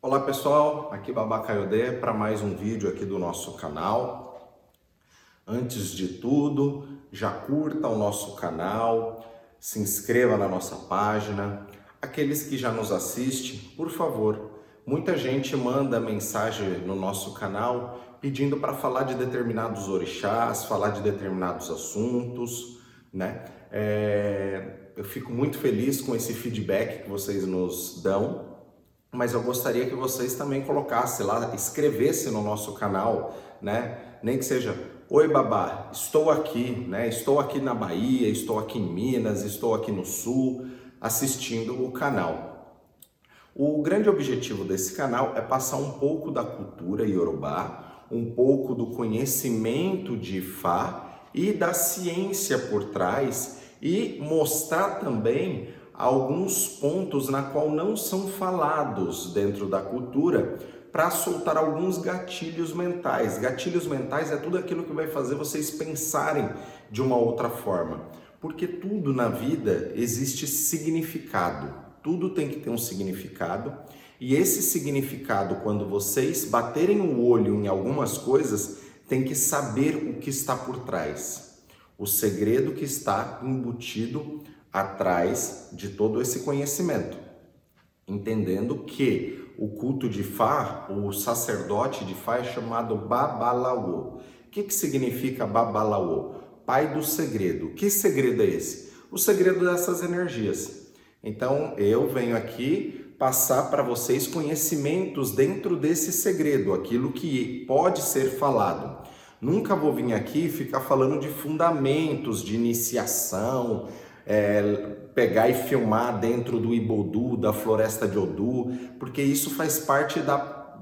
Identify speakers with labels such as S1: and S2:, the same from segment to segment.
S1: Olá pessoal, aqui Babá Caiodê para mais um vídeo aqui do nosso canal. Antes de tudo, já curta o nosso canal, se inscreva na nossa página. Aqueles que já nos assistem, por favor, muita gente manda mensagem no nosso canal pedindo para falar de determinados orixás, falar de determinados assuntos, né? É, eu fico muito feliz com esse feedback que vocês nos dão mas eu gostaria que vocês também colocassem lá, escrevessem no nosso canal, né? Nem que seja, oi babá, estou aqui, né? Estou aqui na Bahia, estou aqui em Minas, estou aqui no Sul, assistindo o canal. O grande objetivo desse canal é passar um pouco da cultura iorubá, um pouco do conhecimento de Fá e da ciência por trás e mostrar também alguns pontos na qual não são falados dentro da cultura para soltar alguns gatilhos mentais. Gatilhos mentais é tudo aquilo que vai fazer vocês pensarem de uma outra forma. Porque tudo na vida existe significado. Tudo tem que ter um significado. E esse significado, quando vocês baterem o olho em algumas coisas, tem que saber o que está por trás. O segredo que está embutido atrás de todo esse conhecimento, entendendo que o culto de Fá, o sacerdote de Fá é chamado Babalaô. O que, que significa Babalaô? Pai do segredo. Que segredo é esse? O segredo dessas energias. Então eu venho aqui passar para vocês conhecimentos dentro desse segredo, aquilo que pode ser falado. Nunca vou vir aqui ficar falando de fundamentos, de iniciação, é, pegar e filmar dentro do Ibodu, da floresta de Odu, porque isso faz parte da,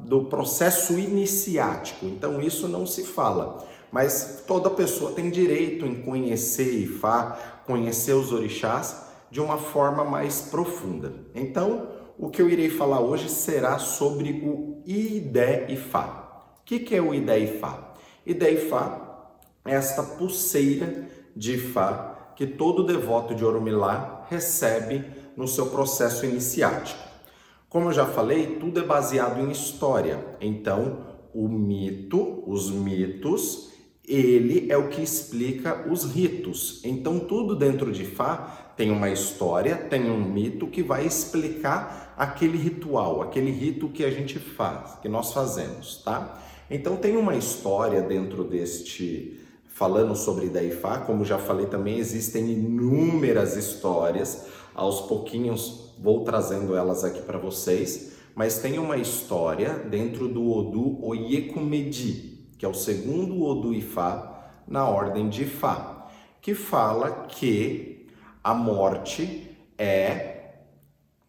S1: do processo iniciático, então isso não se fala. Mas toda pessoa tem direito em conhecer Ifá, conhecer os orixás de uma forma mais profunda. Então, o que eu irei falar hoje será sobre o Ide Ifá. O que, que é o Ide Ifá? Ide Ifá é esta pulseira de Ifá que todo devoto de Orumilá recebe no seu processo iniciático. Como eu já falei, tudo é baseado em história. Então, o mito, os mitos, ele é o que explica os ritos. Então, tudo dentro de Fá tem uma história, tem um mito que vai explicar aquele ritual, aquele rito que a gente faz, que nós fazemos, tá? Então, tem uma história dentro deste falando sobre Daifá, como já falei também, existem inúmeras histórias, aos pouquinhos vou trazendo elas aqui para vocês, mas tem uma história dentro do Odu Oyekumedi, que é o segundo Odu Ifá na ordem de Ifá, que fala que a morte é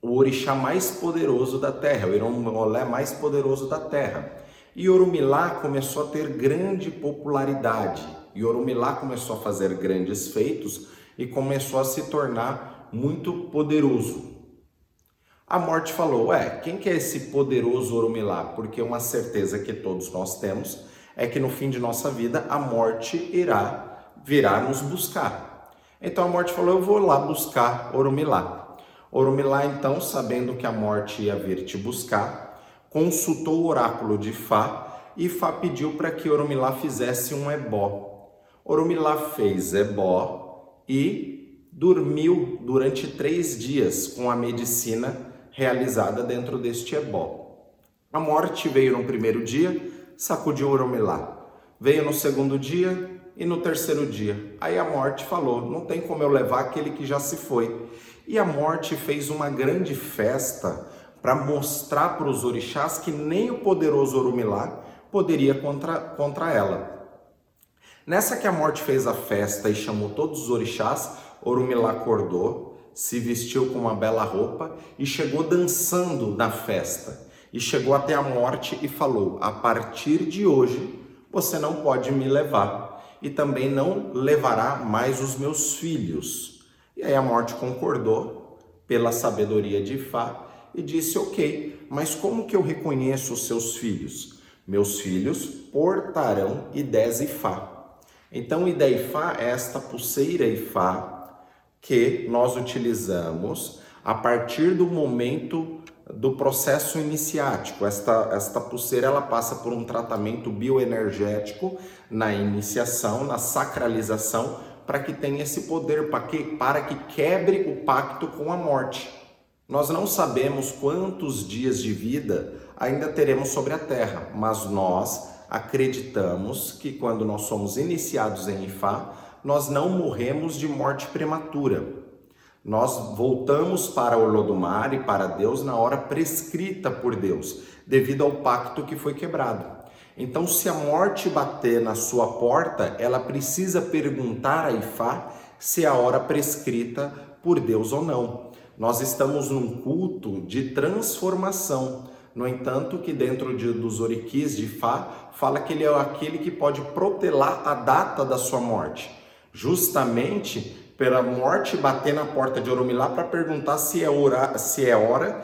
S1: o orixá mais poderoso da terra, o Iromolé mais poderoso da terra. E Orumilá começou a ter grande popularidade e Orumilá começou a fazer grandes feitos e começou a se tornar muito poderoso. A morte falou: Ué, quem que é esse poderoso Orumilá? Porque uma certeza que todos nós temos é que no fim de nossa vida a morte irá virá nos buscar. Então a morte falou: Eu vou lá buscar Orumilá. Orumilá, então, sabendo que a morte ia vir te buscar, consultou o oráculo de Fá e Fá pediu para que Orumilá fizesse um ebó. Orumilá fez ebó e dormiu durante três dias com a medicina realizada dentro deste ebó. A morte veio no primeiro dia, sacudiu Orumilá. Veio no segundo dia e no terceiro dia. Aí a morte falou: não tem como eu levar aquele que já se foi. E a morte fez uma grande festa para mostrar para os orixás que nem o poderoso Orumilá poderia contra, contra ela. Nessa que a morte fez a festa e chamou todos os orixás, Orumilá acordou, se vestiu com uma bela roupa e chegou dançando na festa. E chegou até a morte e falou: A partir de hoje você não pode me levar e também não levará mais os meus filhos. E aí a morte concordou pela sabedoria de Fá e disse: Ok, mas como que eu reconheço os seus filhos? Meus filhos portarão e Fá. Então, o Idaifá é esta pulseira Ifá que nós utilizamos a partir do momento do processo iniciático. Esta, esta pulseira ela passa por um tratamento bioenergético na iniciação, na sacralização, para que tenha esse poder, para que, para que quebre o pacto com a morte. Nós não sabemos quantos dias de vida ainda teremos sobre a Terra, mas nós acreditamos que quando nós somos iniciados em Ifá, nós não morremos de morte prematura. Nós voltamos para o Lodumar e para Deus na hora prescrita por Deus, devido ao pacto que foi quebrado. Então, se a morte bater na sua porta, ela precisa perguntar a Ifá se é a hora prescrita por Deus ou não. Nós estamos num culto de transformação. No entanto, que dentro de, dos oriquis de Fá, fala que ele é aquele que pode protelar a data da sua morte. Justamente pela morte bater na porta de Oromilá para perguntar se é, hora, se é hora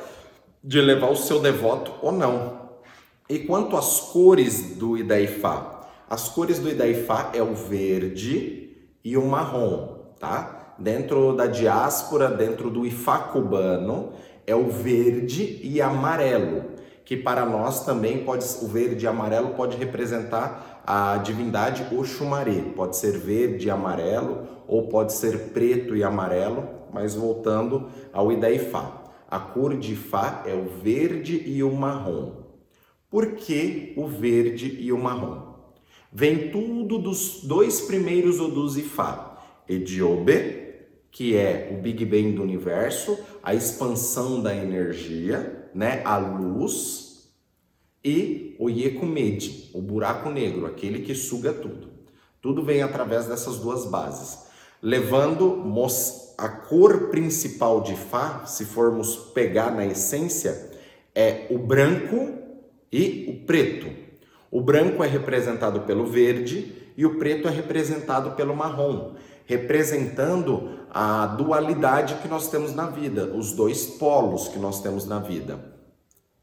S1: de levar o seu devoto ou não. E quanto às cores do Idaifá? As cores do Idaifá é o verde e o marrom, tá? dentro da diáspora, dentro do Ifá cubano, é o verde e amarelo, que para nós também pode o verde e amarelo pode representar a divindade Oxumaré, pode ser verde e amarelo ou pode ser preto e amarelo, mas voltando ao Idaifá. A cor de Ifá é o verde e o marrom. Por que o verde e o marrom? Vem tudo dos dois primeiros Odus Ifá, Ediobe que é o Big Bang do universo, a expansão da energia, né, a luz, e o Yekumedi, o buraco negro, aquele que suga tudo. Tudo vem através dessas duas bases, levando a cor principal de Fá, se formos pegar na essência, é o branco e o preto. O branco é representado pelo verde e o preto é representado pelo marrom representando a dualidade que nós temos na vida, os dois polos que nós temos na vida.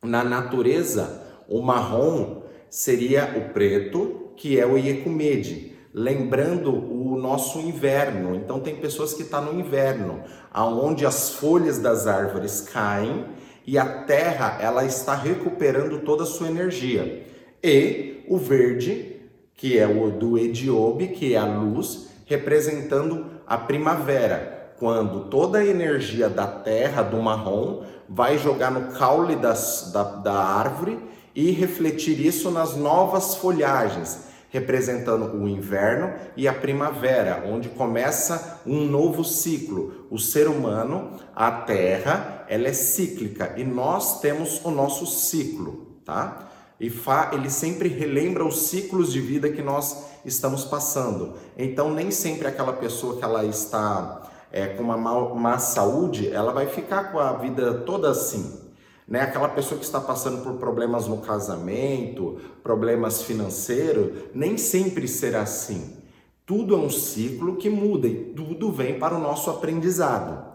S1: Na natureza, o marrom seria o preto, que é o Iecumede, lembrando o nosso inverno. Então tem pessoas que estão tá no inverno, aonde as folhas das árvores caem e a terra ela está recuperando toda a sua energia. E o verde, que é o do Ediobe, que é a luz, representando a primavera, quando toda a energia da terra, do marrom, vai jogar no caule das, da, da árvore e refletir isso nas novas folhagens, representando o inverno e a primavera, onde começa um novo ciclo. O ser humano, a terra, ela é cíclica e nós temos o nosso ciclo, tá? E Fá, ele sempre relembra os ciclos de vida que nós estamos passando. Então, nem sempre aquela pessoa que ela está é, com uma má, má saúde, ela vai ficar com a vida toda assim. Né? Aquela pessoa que está passando por problemas no casamento, problemas financeiros, nem sempre será assim. Tudo é um ciclo que muda e tudo vem para o nosso aprendizado.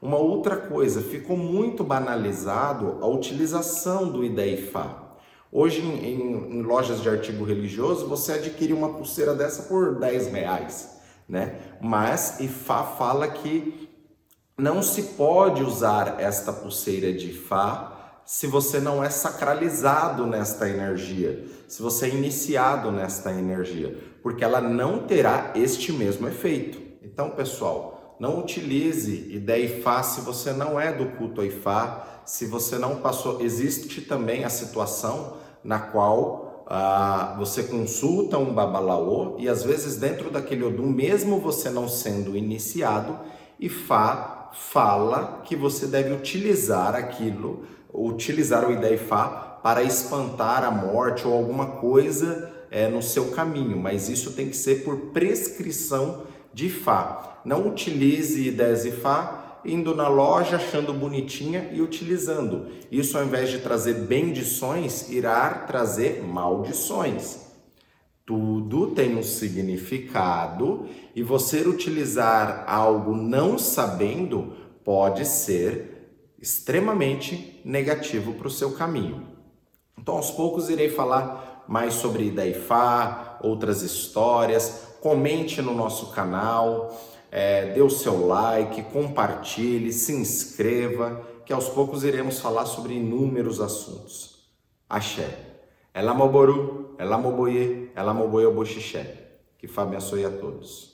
S1: Uma outra coisa, ficou muito banalizado a utilização do Ideifá. Hoje, em, em, em, lojas de artigo religioso, você adquire uma pulseira dessa por 10 reais, né? Mas Ifá fala que não se pode usar esta pulseira de Ifá se você não é sacralizado nesta energia, se você é iniciado nesta energia, porque ela não terá este mesmo efeito. Então, pessoal, não utilize ideia Ifá se você não é do culto Ifá, se você não passou. Existe também a situação na qual ah, você consulta um babalaô e às vezes dentro daquele odum, mesmo você não sendo iniciado, Ifá fala que você deve utilizar aquilo, utilizar o Idaifá para espantar a morte ou alguma coisa é, no seu caminho, mas isso tem que ser por prescrição de Fá. Não utilize ideias Ifá indo na loja, achando bonitinha e utilizando. Isso, ao invés de trazer bendições, irá trazer maldições. Tudo tem um significado e você utilizar algo não sabendo pode ser extremamente negativo para o seu caminho. Então, aos poucos, irei falar mais sobre Idaifá, outras histórias. Comente no nosso canal é, dê o seu like, compartilhe, se inscreva, que aos poucos iremos falar sobre inúmeros assuntos. Axé. Ela moboru, ela moboye, ela moboye boxixé. Que Fá abençoe a todos.